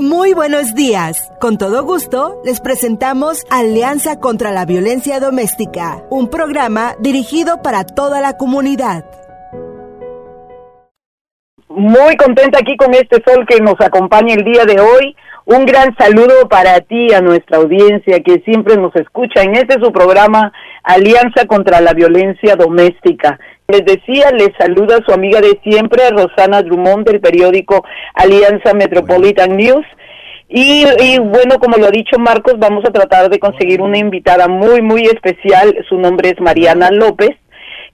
Muy buenos días. Con todo gusto, les presentamos Alianza contra la Violencia Doméstica, un programa dirigido para toda la comunidad. Muy contenta aquí con este sol que nos acompaña el día de hoy. Un gran saludo para ti, a nuestra audiencia que siempre nos escucha en este su programa Alianza contra la Violencia Doméstica. Les decía, les saluda su amiga de siempre, Rosana Drummond, del periódico Alianza Metropolitan News. Y, y, bueno, como lo ha dicho Marcos, vamos a tratar de conseguir una invitada muy, muy especial. Su nombre es Mariana López.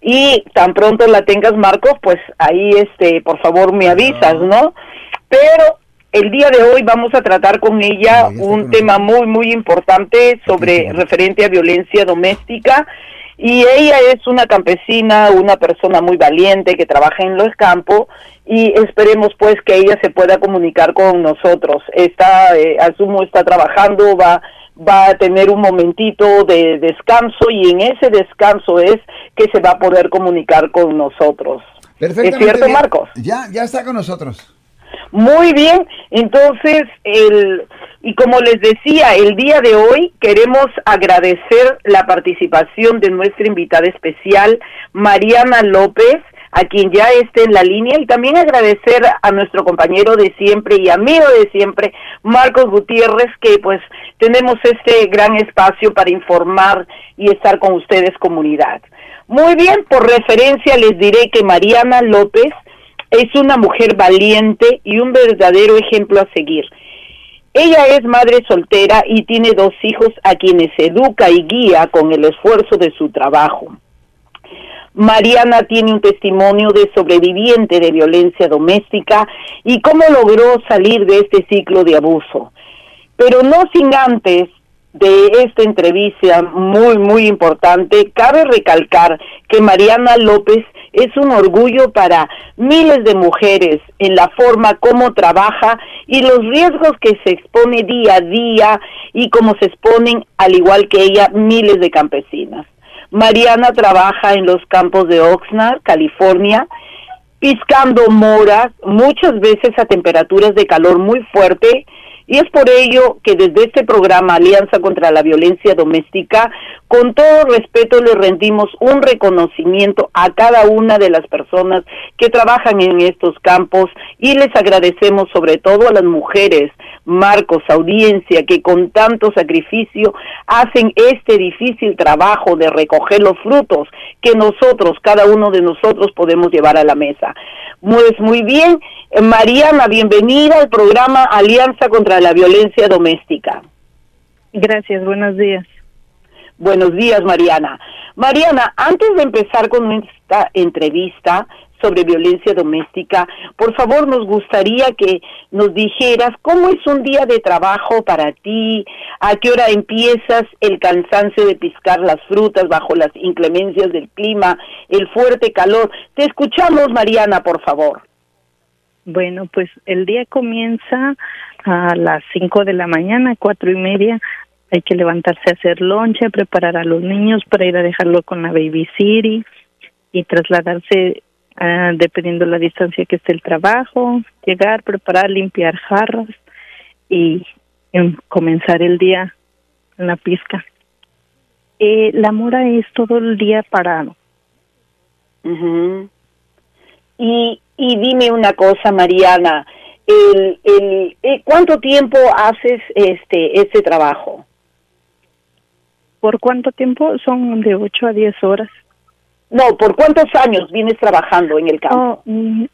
Y tan pronto la tengas, Marcos, pues ahí, este, por favor, me avisas, ¿no? Pero el día de hoy vamos a tratar con ella un tema muy, muy importante sobre referente a violencia doméstica y ella es una campesina, una persona muy valiente que trabaja en los campos y esperemos pues que ella se pueda comunicar con nosotros. Está, eh, asumo, está trabajando, va va a tener un momentito de descanso y en ese descanso es que se va a poder comunicar con nosotros. ¿Es cierto, Marcos? Ya, ya está con nosotros. Muy bien, entonces, el, y como les decía, el día de hoy queremos agradecer la participación de nuestra invitada especial, Mariana López, a quien ya esté en la línea, y también agradecer a nuestro compañero de siempre y amigo de siempre, Marcos Gutiérrez, que pues tenemos este gran espacio para informar y estar con ustedes comunidad. Muy bien, por referencia les diré que Mariana López es una mujer valiente y un verdadero ejemplo a seguir. Ella es madre soltera y tiene dos hijos a quienes educa y guía con el esfuerzo de su trabajo. Mariana tiene un testimonio de sobreviviente de violencia doméstica y cómo logró salir de este ciclo de abuso. Pero no sin antes de esta entrevista muy, muy importante, cabe recalcar que Mariana López es un orgullo para miles de mujeres en la forma como trabaja y los riesgos que se expone día a día y cómo se exponen, al igual que ella, miles de campesinas. Mariana trabaja en los campos de Oxnard, California, piscando moras, muchas veces a temperaturas de calor muy fuerte, y es por ello que desde este programa Alianza contra la Violencia Doméstica, con todo respeto le rendimos un reconocimiento a cada una de las personas que trabajan en estos campos y les agradecemos sobre todo a las mujeres, Marcos, audiencia, que con tanto sacrificio hacen este difícil trabajo de recoger los frutos que nosotros, cada uno de nosotros podemos llevar a la mesa. Pues muy bien, Mariana, bienvenida al programa Alianza contra la Violencia Doméstica. Gracias, buenos días. Buenos días, Mariana. Mariana, antes de empezar con esta entrevista sobre violencia doméstica, por favor nos gustaría que nos dijeras cómo es un día de trabajo para ti, a qué hora empiezas el cansancio de piscar las frutas bajo las inclemencias del clima, el fuerte calor. Te escuchamos, Mariana, por favor. Bueno, pues el día comienza a las cinco de la mañana, cuatro y media. Hay que levantarse a hacer lonche, preparar a los niños para ir a dejarlo con la baby city y trasladarse uh, dependiendo la distancia que esté el trabajo, llegar, preparar, limpiar jarras y, comenzar el día en la pizca. Eh, la mora es todo el día parado. Y y dime una cosa, Mariana, el, el, eh, ¿cuánto tiempo haces este este trabajo? ¿Por cuánto tiempo? Son de 8 a 10 horas. No, ¿por cuántos años vienes trabajando en el campo? Oh, mm,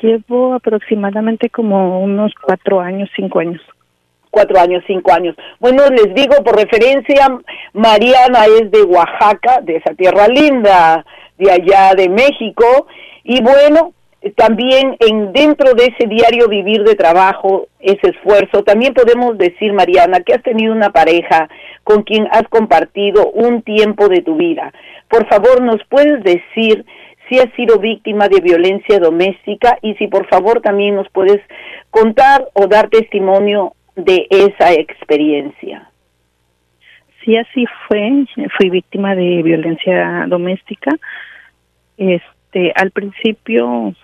llevo aproximadamente como unos cuatro años, cinco años. Cuatro años, cinco años. Bueno, les digo por referencia, Mariana es de Oaxaca, de esa tierra linda, de allá de México, y bueno, también en dentro de ese diario vivir de trabajo, ese esfuerzo, también podemos decir, Mariana, que has tenido una pareja con quien has compartido un tiempo de tu vida. Por favor, ¿nos puedes decir si has sido víctima de violencia doméstica y si por favor también nos puedes contar o dar testimonio de esa experiencia? Sí, así fue. Fui víctima de violencia doméstica. Este, al principio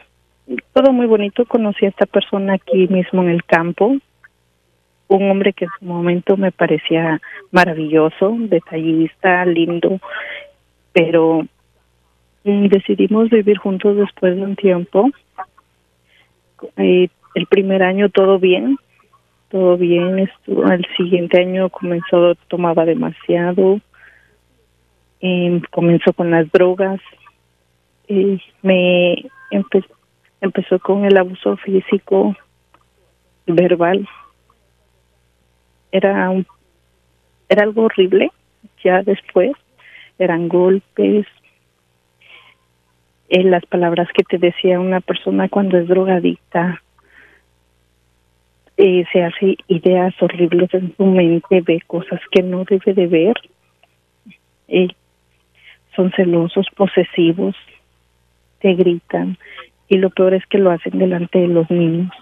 todo muy bonito. Conocí a esta persona aquí mismo en el campo. un hombre que en su momento me parecía maravilloso, detallista, lindo, pero mm, decidimos vivir juntos después de un tiempo. Eh, el primer año todo bien, todo bien, estuvo, el siguiente año comenzó, tomaba demasiado, eh, comenzó con las drogas, y me empezó con el abuso físico, verbal, era un, era algo horrible. Ya después eran golpes. En eh, las palabras que te decía una persona cuando es drogadicta eh, se hace ideas horribles en su mente ve cosas que no debe de ver. Eh, son celosos posesivos te gritan y lo peor es que lo hacen delante de los niños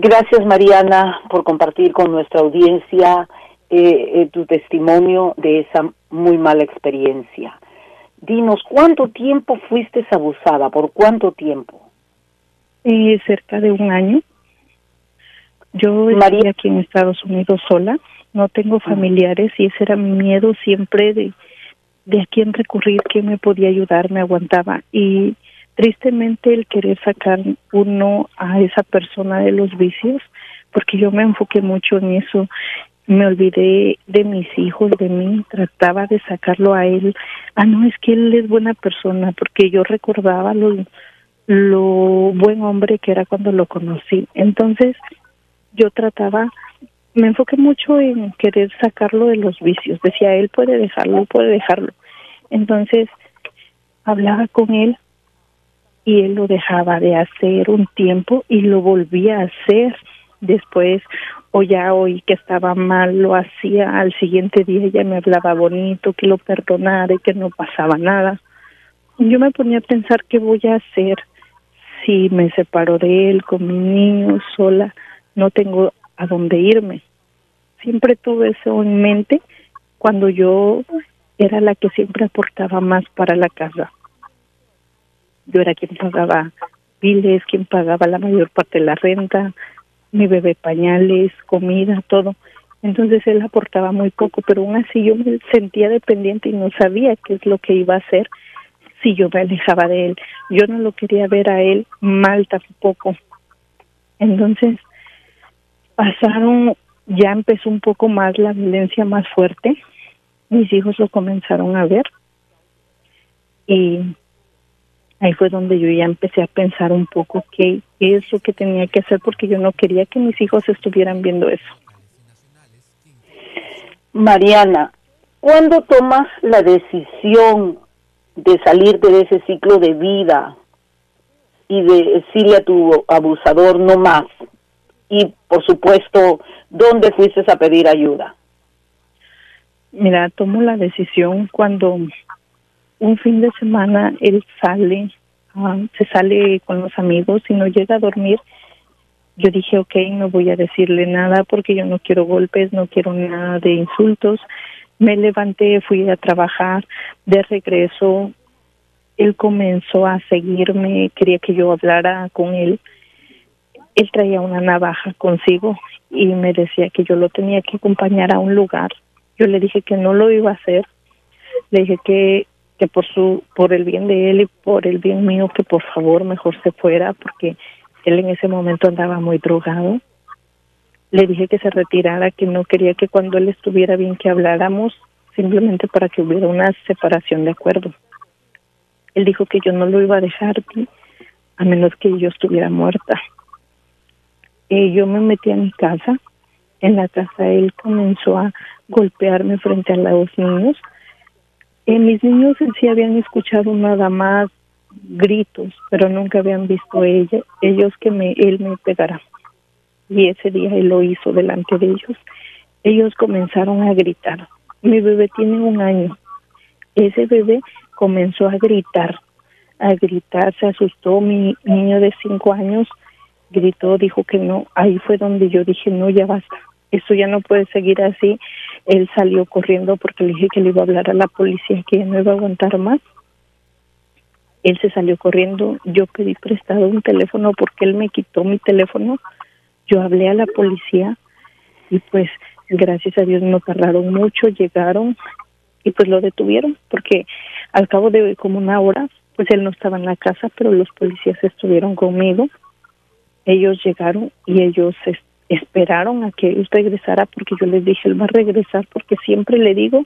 Gracias, Mariana, por compartir con nuestra audiencia eh, eh, tu testimonio de esa muy mala experiencia. Dinos, ¿cuánto tiempo fuiste abusada? ¿Por cuánto tiempo? Eh, cerca de un año. Yo estoy aquí en Estados Unidos sola, no tengo familiares y ese era mi miedo siempre de, de a quién recurrir, quién me podía ayudar, me aguantaba. Y tristemente el querer sacar uno a esa persona de los vicios, porque yo me enfoqué mucho en eso, me olvidé de mis hijos, de mí, trataba de sacarlo a él. Ah, no, es que él es buena persona, porque yo recordaba lo, lo buen hombre que era cuando lo conocí. Entonces, yo trataba, me enfoqué mucho en querer sacarlo de los vicios. Decía, él puede dejarlo, puede dejarlo. Entonces, hablaba con él y él lo dejaba de hacer un tiempo y lo volvía a hacer después o ya oí que estaba mal lo hacía al siguiente día ya me hablaba bonito que lo perdonara y que no pasaba nada yo me ponía a pensar qué voy a hacer si me separo de él con mi niño sola no tengo a dónde irme siempre tuve eso en mente cuando yo era la que siempre aportaba más para la casa yo era quien pagaba biles, quien pagaba la mayor parte de la renta, mi bebé pañales, comida, todo. Entonces él aportaba muy poco, pero aún así yo me sentía dependiente y no sabía qué es lo que iba a hacer si yo me alejaba de él. Yo no lo quería ver a él mal tampoco. Entonces pasaron, ya empezó un poco más la violencia más fuerte. Mis hijos lo comenzaron a ver y ahí fue donde yo ya empecé a pensar un poco qué, es lo que tenía que hacer porque yo no quería que mis hijos estuvieran viendo eso. Mariana, ¿cuándo tomas la decisión de salir de ese ciclo de vida y de decirle a tu abusador no más? Y por supuesto, ¿dónde fuiste a pedir ayuda? Mira, tomo la decisión cuando un fin de semana él sale, ah, se sale con los amigos y no llega a dormir. Yo dije, ok, no voy a decirle nada porque yo no quiero golpes, no quiero nada de insultos. Me levanté, fui a trabajar, de regreso, él comenzó a seguirme, quería que yo hablara con él. Él traía una navaja consigo y me decía que yo lo tenía que acompañar a un lugar. Yo le dije que no lo iba a hacer. Le dije que que por su por el bien de él y por el bien mío que por favor mejor se fuera porque él en ese momento andaba muy drogado. Le dije que se retirara, que no quería que cuando él estuviera bien que habláramos, simplemente para que hubiera una separación de acuerdo. Él dijo que yo no lo iba a dejar a menos que yo estuviera muerta. Y yo me metí a mi casa. En la casa él comenzó a golpearme frente a los niños eh, mis niños en sí habían escuchado nada más gritos, pero nunca habían visto ella, ellos que me, él me pegara. Y ese día él lo hizo delante de ellos. Ellos comenzaron a gritar. Mi bebé tiene un año. Ese bebé comenzó a gritar, a gritar, se asustó. Mi niño de cinco años gritó, dijo que no. Ahí fue donde yo dije, no, ya basta. Esto ya no puede seguir así él salió corriendo porque le dije que le iba a hablar a la policía que no iba a aguantar más. Él se salió corriendo, yo pedí prestado un teléfono porque él me quitó mi teléfono, yo hablé a la policía y pues gracias a Dios no tardaron mucho, llegaron y pues lo detuvieron porque al cabo de como una hora pues él no estaba en la casa, pero los policías estuvieron conmigo. Ellos llegaron y ellos esperaron a que él regresara porque yo les dije, él va a regresar porque siempre le digo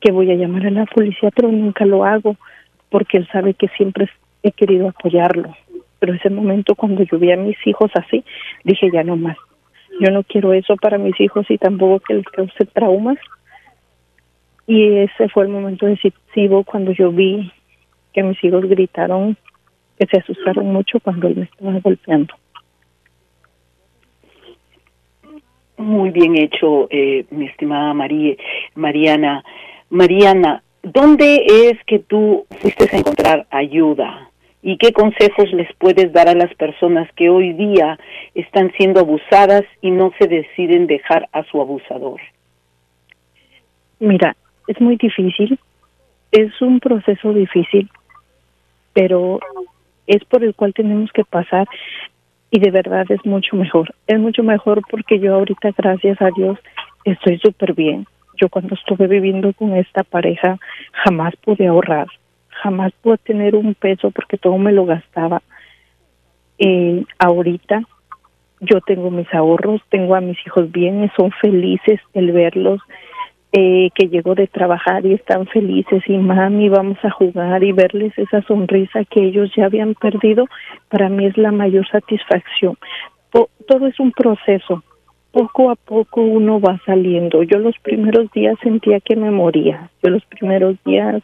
que voy a llamar a la policía, pero nunca lo hago porque él sabe que siempre he querido apoyarlo. Pero ese momento cuando yo vi a mis hijos así, dije ya no más. Yo no quiero eso para mis hijos y tampoco que les cause traumas. Y ese fue el momento decisivo cuando yo vi que mis hijos gritaron que se asustaron mucho cuando él me estaba golpeando. Muy bien hecho, eh, mi estimada María, Mariana. Mariana, ¿dónde es que tú fuiste a encontrar ayuda? ¿Y qué consejos les puedes dar a las personas que hoy día están siendo abusadas y no se deciden dejar a su abusador? Mira, es muy difícil, es un proceso difícil, pero es por el cual tenemos que pasar y de verdad es mucho mejor. Es mucho mejor porque yo ahorita, gracias a Dios, estoy súper bien. Yo cuando estuve viviendo con esta pareja jamás pude ahorrar, jamás pude tener un peso porque todo me lo gastaba. Eh, ahorita yo tengo mis ahorros, tengo a mis hijos bien, son felices el verlos, eh, que llegó de trabajar y están felices y mami, vamos a jugar y verles esa sonrisa que ellos ya habían perdido, para mí es la mayor satisfacción. todo es un proceso, poco a poco uno va saliendo. Yo los primeros días sentía que me moría, yo los primeros días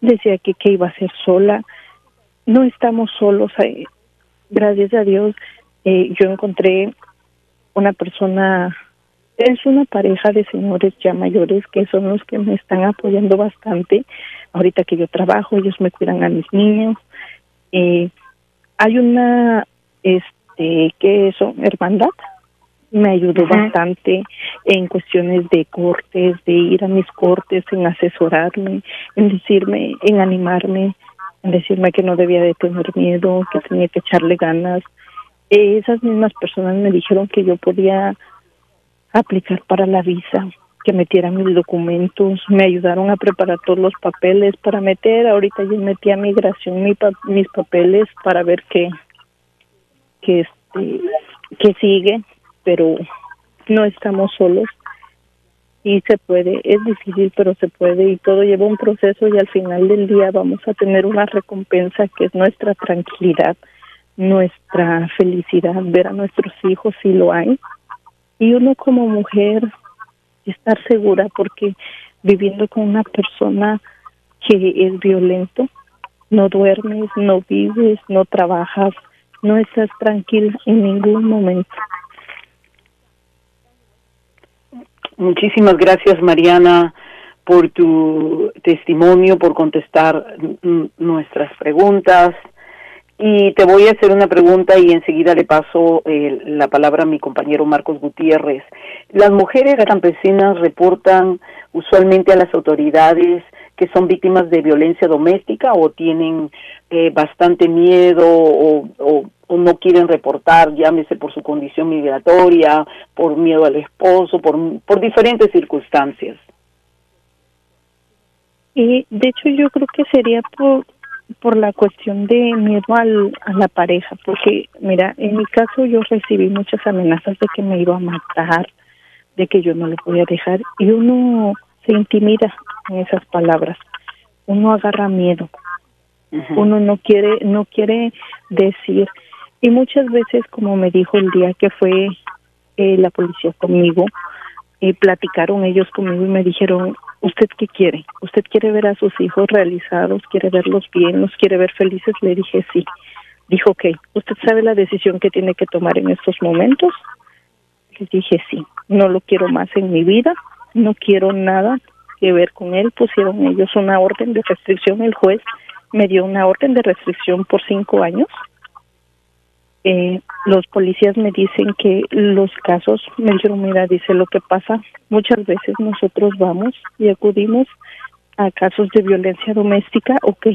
decía que, que iba a ser sola. No estamos solos, eh, gracias a Dios eh, yo encontré una persona es una pareja de señores ya mayores que son los que me están apoyando bastante. Ahorita que yo trabajo, ellos me cuidan a mis niños. Eh, hay una, este, ¿qué eso? Hermandad. Me ayudó bastante en cuestiones de cortes, de ir a mis cortes, en asesorarme, en decirme, en animarme, en decirme que no debía de tener miedo, que tenía que echarle ganas. Eh, esas mismas personas me dijeron que yo podía aplicar para la visa, que metieran mis documentos, me ayudaron a preparar todos los papeles para meter, ahorita yo metí a migración mis papeles para ver qué que este que sigue, pero no estamos solos. Y se puede, es difícil pero se puede y todo lleva un proceso y al final del día vamos a tener una recompensa que es nuestra tranquilidad, nuestra felicidad, ver a nuestros hijos si lo hay y uno como mujer estar segura porque viviendo con una persona que es violento, no duermes, no vives, no trabajas, no estás tranquila en ningún momento. Muchísimas gracias, Mariana, por tu testimonio, por contestar nuestras preguntas. Y te voy a hacer una pregunta y enseguida le paso eh, la palabra a mi compañero Marcos Gutiérrez. Las mujeres campesinas reportan usualmente a las autoridades que son víctimas de violencia doméstica o tienen eh, bastante miedo o, o, no quieren reportar, llámese por su condición migratoria, por miedo al esposo, por, por diferentes circunstancias. Y de hecho yo creo que sería por por la cuestión de miedo al, a la pareja, porque mira, en mi caso yo recibí muchas amenazas de que me iba a matar, de que yo no lo podía dejar y uno se intimida en esas palabras, uno agarra miedo, uno no quiere no quiere decir y muchas veces como me dijo el día que fue eh, la policía conmigo, eh, platicaron ellos conmigo y me dijeron ¿usted qué quiere? ¿Usted quiere ver a sus hijos realizados? ¿Quiere verlos bien? ¿Los quiere ver felices? Le dije sí. Dijo, ok, ¿usted sabe la decisión que tiene que tomar en estos momentos? Le dije sí, no lo quiero más en mi vida, no quiero nada que ver con él. Pusieron ellos una orden de restricción, el juez me dio una orden de restricción por cinco años eh, los policías me dicen que los casos, me dijeron, mira, dice lo que pasa, muchas veces nosotros vamos y acudimos a casos de violencia doméstica, ok,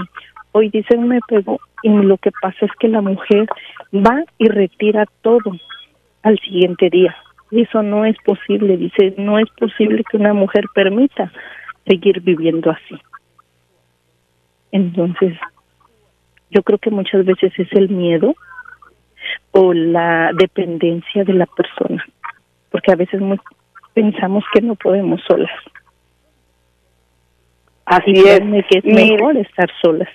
hoy dicen me pegó y lo que pasa es que la mujer va y retira todo al siguiente día. Eso no es posible, dice, no es posible que una mujer permita seguir viviendo así. Entonces, yo creo que muchas veces es el miedo o la dependencia de la persona, porque a veces pensamos que no podemos solas. Así es. que es mejor estar solas.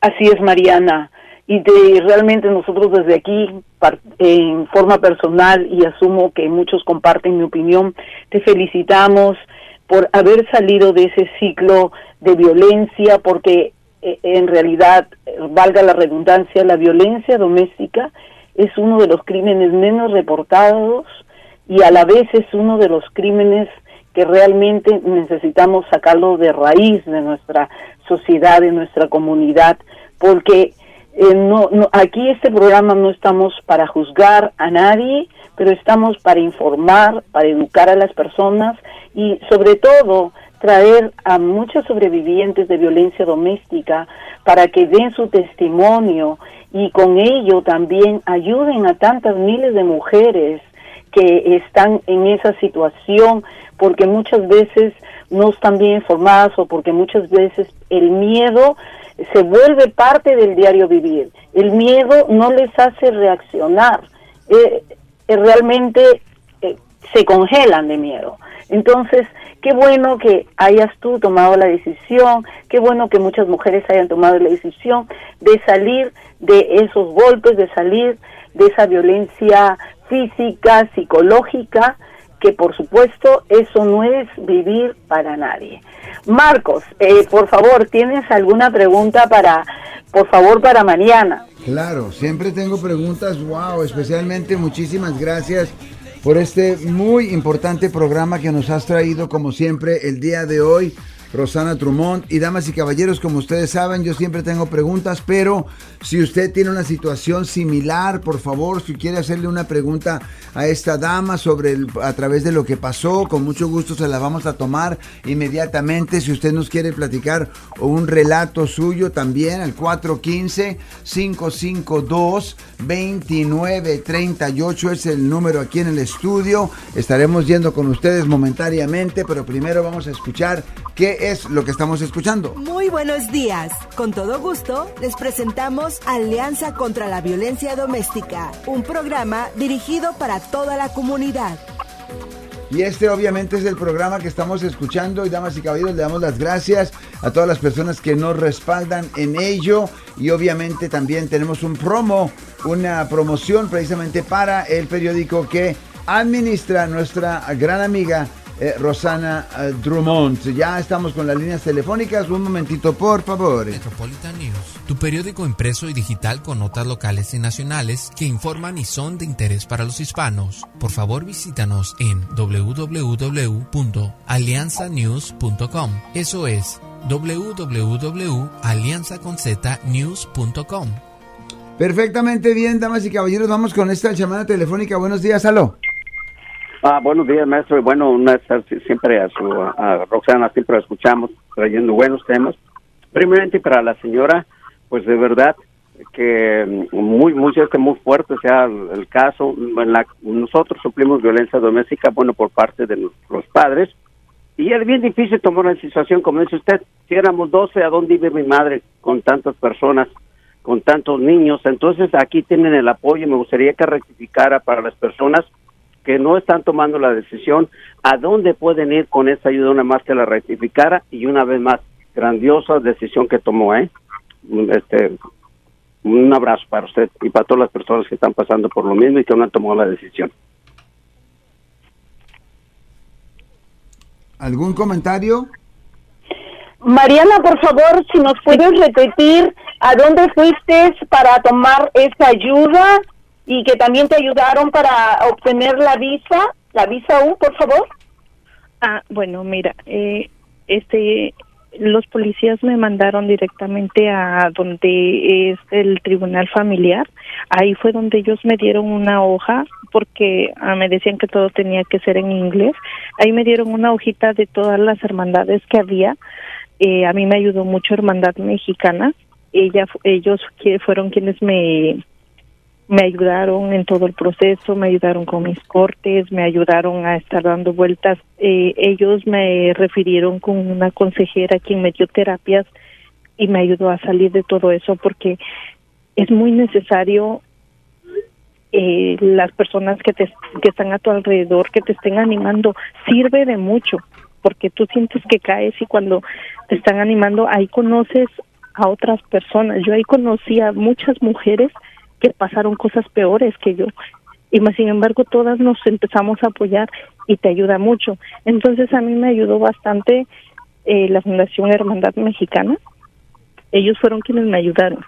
Así es, Mariana. Y de, realmente nosotros desde aquí, en forma personal, y asumo que muchos comparten mi opinión, te felicitamos por haber salido de ese ciclo de violencia, porque en realidad, valga la redundancia, la violencia doméstica es uno de los crímenes menos reportados y a la vez es uno de los crímenes que realmente necesitamos sacarlo de raíz de nuestra sociedad, de nuestra comunidad, porque eh, no, no, aquí este programa no estamos para juzgar a nadie, pero estamos para informar, para educar a las personas y sobre todo traer a muchos sobrevivientes de violencia doméstica para que den su testimonio y con ello también ayuden a tantas miles de mujeres que están en esa situación porque muchas veces no están bien informadas o porque muchas veces el miedo se vuelve parte del diario vivir. El miedo no les hace reaccionar. Eh, eh, realmente se congelan de miedo. Entonces, qué bueno que hayas tú tomado la decisión, qué bueno que muchas mujeres hayan tomado la decisión de salir de esos golpes, de salir de esa violencia física, psicológica, que por supuesto eso no es vivir para nadie. Marcos, eh, por favor, ¿tienes alguna pregunta para, por favor, para Mariana? Claro, siempre tengo preguntas, wow, especialmente muchísimas gracias por este muy importante programa que nos has traído como siempre el día de hoy. Rosana Trumont. Y damas y caballeros, como ustedes saben, yo siempre tengo preguntas, pero si usted tiene una situación similar, por favor, si quiere hacerle una pregunta a esta dama sobre a través de lo que pasó, con mucho gusto se la vamos a tomar inmediatamente. Si usted nos quiere platicar un relato suyo también, al 415-552-2938 es el número aquí en el estudio. Estaremos yendo con ustedes momentáneamente, pero primero vamos a escuchar qué es lo que estamos escuchando. Muy buenos días. Con todo gusto les presentamos Alianza contra la Violencia Doméstica, un programa dirigido para toda la comunidad. Y este obviamente es el programa que estamos escuchando y damas y caballeros le damos las gracias a todas las personas que nos respaldan en ello y obviamente también tenemos un promo, una promoción precisamente para el periódico que administra nuestra gran amiga eh, Rosana eh, Drummond. Ya estamos con las líneas telefónicas. Un momentito, por favor. Metropolitan News, tu periódico impreso y digital con notas locales y nacionales que informan y son de interés para los hispanos. Por favor, visítanos en www.alianzanews.com. Eso es www.alianzaconznews.com. Perfectamente bien, damas y caballeros. Vamos con esta llamada telefónica. Buenos días, aló. Ah, buenos días, maestro. Bueno, una, siempre a, su, a Roxana siempre la escuchamos trayendo buenos temas. Primeramente para la señora, pues de verdad que muy muy este muy fuerte sea el, caso. nosotros suplimos violencia doméstica, bueno, por parte de los padres. Y es bien difícil tomar una situación como dice usted. Si éramos 12, ¿a dónde vive mi madre con tantas personas, con tantos niños? Entonces aquí tienen el apoyo. Me gustaría que rectificara para las personas que no están tomando la decisión, a dónde pueden ir con esa ayuda una más que la rectificara y una vez más, grandiosa decisión que tomó, ¿eh? Este, un abrazo para usted y para todas las personas que están pasando por lo mismo y que no han tomado la decisión. ¿Algún comentario? Mariana, por favor, si nos puedes repetir a dónde fuiste para tomar esa ayuda y que también te ayudaron para obtener la visa, la visa U, por favor. Ah, bueno, mira, eh, este, los policías me mandaron directamente a donde es el tribunal familiar. Ahí fue donde ellos me dieron una hoja porque ah, me decían que todo tenía que ser en inglés. Ahí me dieron una hojita de todas las hermandades que había Eh, a mí me ayudó mucho Hermandad Mexicana. Ella, ellos fueron quienes me me ayudaron en todo el proceso, me ayudaron con mis cortes, me ayudaron a estar dando vueltas. Eh, ellos me refirieron con una consejera quien me dio terapias y me ayudó a salir de todo eso porque es muy necesario eh, las personas que, te, que están a tu alrededor, que te estén animando, sirve de mucho porque tú sientes que caes y cuando te están animando ahí conoces a otras personas. Yo ahí conocí a muchas mujeres que pasaron cosas peores que yo. Y más sin embargo, todas nos empezamos a apoyar y te ayuda mucho. Entonces, a mí me ayudó bastante eh, la Fundación Hermandad Mexicana. Ellos fueron quienes me ayudaron.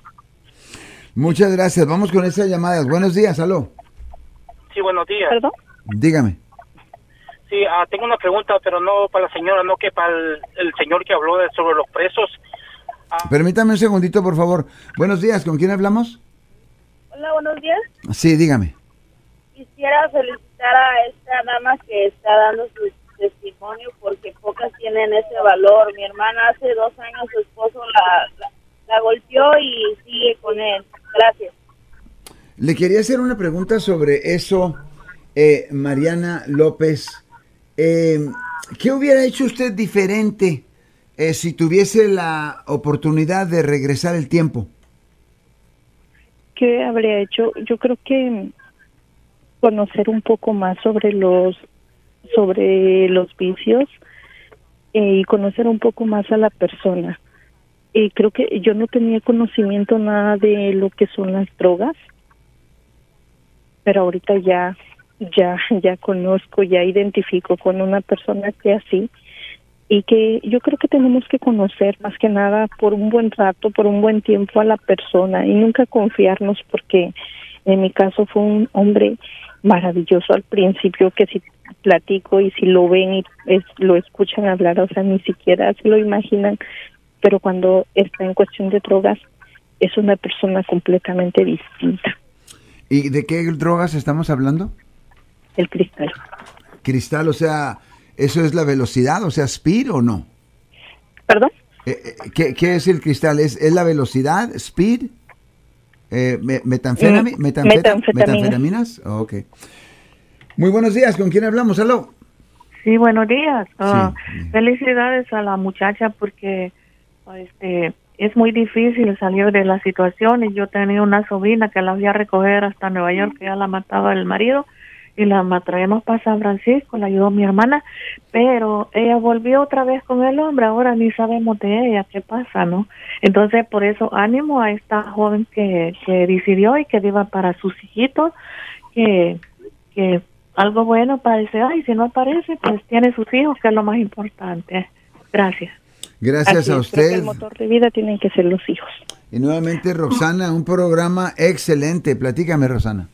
Muchas gracias. Vamos con esas llamadas. Buenos días, aló. Sí, buenos días. ¿Perdón? Dígame. Sí, ah, tengo una pregunta, pero no para la señora, no que para el, señor que habló sobre los presos. Ah. Permítame un segundito, por favor. Buenos días, ¿con quién hablamos? Hola, buenos días. Sí, dígame. Quisiera felicitar a esta dama que está dando su testimonio porque pocas tienen ese valor. Mi hermana hace dos años su esposo la, la, golpeó y sigue con él. Gracias. Le quería hacer una pregunta sobre eso, eh, Mariana López. Eh, ¿Qué hubiera hecho usted diferente eh, si tuviese la oportunidad de regresar el tiempo? ¿Qué habría hecho? Yo creo que conocer un poco más sobre los sobre los vicios eh, y conocer un poco más a la persona. Y creo que yo no tenía conocimiento nada de lo que son las drogas, pero ahorita ya ya ya conozco, ya identifico con una persona que así y que yo creo que tenemos que conocer más que nada por un buen rato, por un buen tiempo a la persona y nunca confiarnos porque en mi caso fue un hombre maravilloso al principio que si platico y si lo ven y lo escuchan hablar, o sea, ni siquiera se lo imaginan, pero cuando está en cuestión de drogas es una persona completamente distinta. ¿Y de qué drogas estamos hablando? El cristal. Cristal, o sea, ¿Eso es la velocidad, o sea, speed o no? ¿Perdón? Eh, eh, ¿qué, ¿qué, es el cristal? ¿Es, es la velocidad, speed? Eh, metanfetaminas. ¿Metanfetaminas? ok. Muy buenos días, ¿con quién hablamos? ¿Aló? Sí, buenos días. Ah, felicidades a la muchacha porque este, es muy difícil salir de la situación y yo tenía una sobrina que la voy a recoger hasta Nueva York, que ya la mataba el marido y la traemos para San Francisco, la ayudó mi hermana, pero ella volvió otra vez con el hombre, ahora ni sabemos de ella, qué pasa, ¿no? Entonces, por eso ánimo a esta joven que, que decidió y que viva para sus hijitos, que, que algo bueno parece, ay, si no aparece, pues tiene sus hijos, que es lo más importante. Gracias. Gracias a usted. el motor de vida tienen que ser los hijos. Y nuevamente, Roxana, un programa excelente. Platícame, Rosana.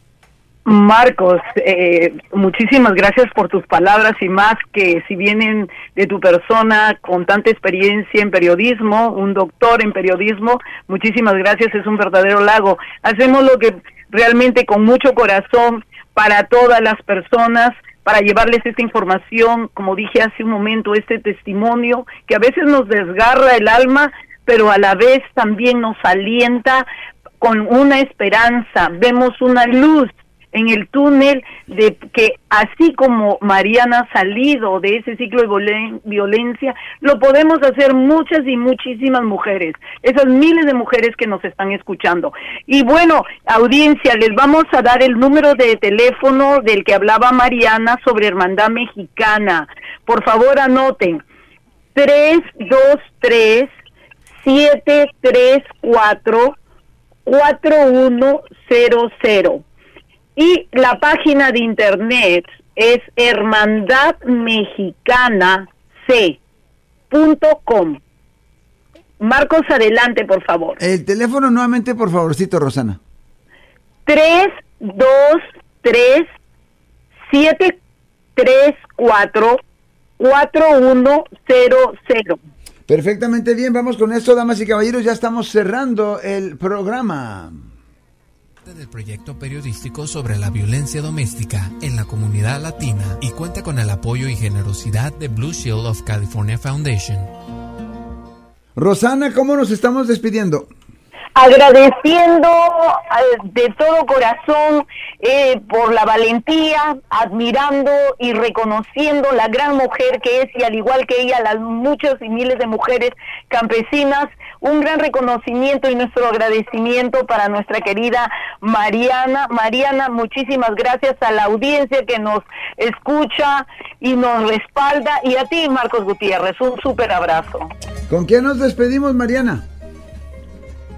Marcos, eh, muchísimas gracias por tus palabras y más que si vienen de tu persona con tanta experiencia en periodismo, un doctor en periodismo, muchísimas gracias, es un verdadero lago. Hacemos lo que realmente con mucho corazón para todas las personas, para llevarles esta información, como dije hace un momento, este testimonio que a veces nos desgarra el alma, pero a la vez también nos alienta con una esperanza, vemos una luz en el túnel de que así como Mariana ha salido de ese ciclo de violencia, lo podemos hacer muchas y muchísimas mujeres, esas miles de mujeres que nos están escuchando. Y bueno, audiencia, les vamos a dar el número de teléfono del que hablaba Mariana sobre Hermandad Mexicana. Por favor, anoten. 323 734 4100 y la página de internet es hermandadmexicanac.com. Marcos, adelante, por favor. El teléfono nuevamente, por favorcito, Rosana. 323 734 4100. Perfectamente bien, vamos con esto, damas y caballeros, ya estamos cerrando el programa del proyecto periodístico sobre la violencia doméstica en la comunidad latina y cuenta con el apoyo y generosidad de Blue Shield of California Foundation. Rosana, ¿cómo nos estamos despidiendo? Agradeciendo eh, de todo corazón eh, por la valentía, admirando y reconociendo la gran mujer que es y al igual que ella las muchas y miles de mujeres campesinas, un gran reconocimiento y nuestro agradecimiento para nuestra querida Mariana. Mariana, muchísimas gracias a la audiencia que nos escucha y nos respalda y a ti Marcos Gutiérrez, un súper abrazo. ¿Con quién nos despedimos Mariana?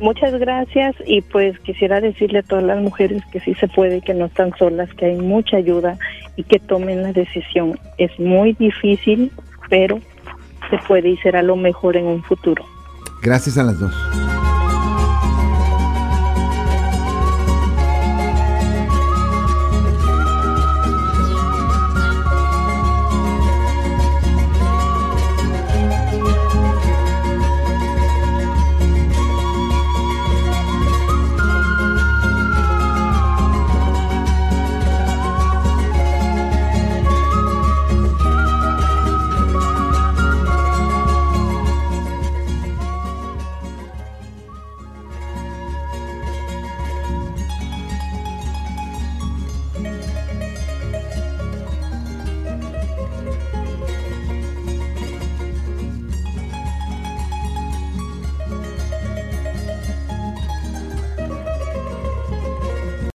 Muchas gracias y pues quisiera decirle a todas las mujeres que sí se puede, que no están solas, que hay mucha ayuda y que tomen la decisión. Es muy difícil, pero se puede y será lo mejor en un futuro. Gracias a las dos.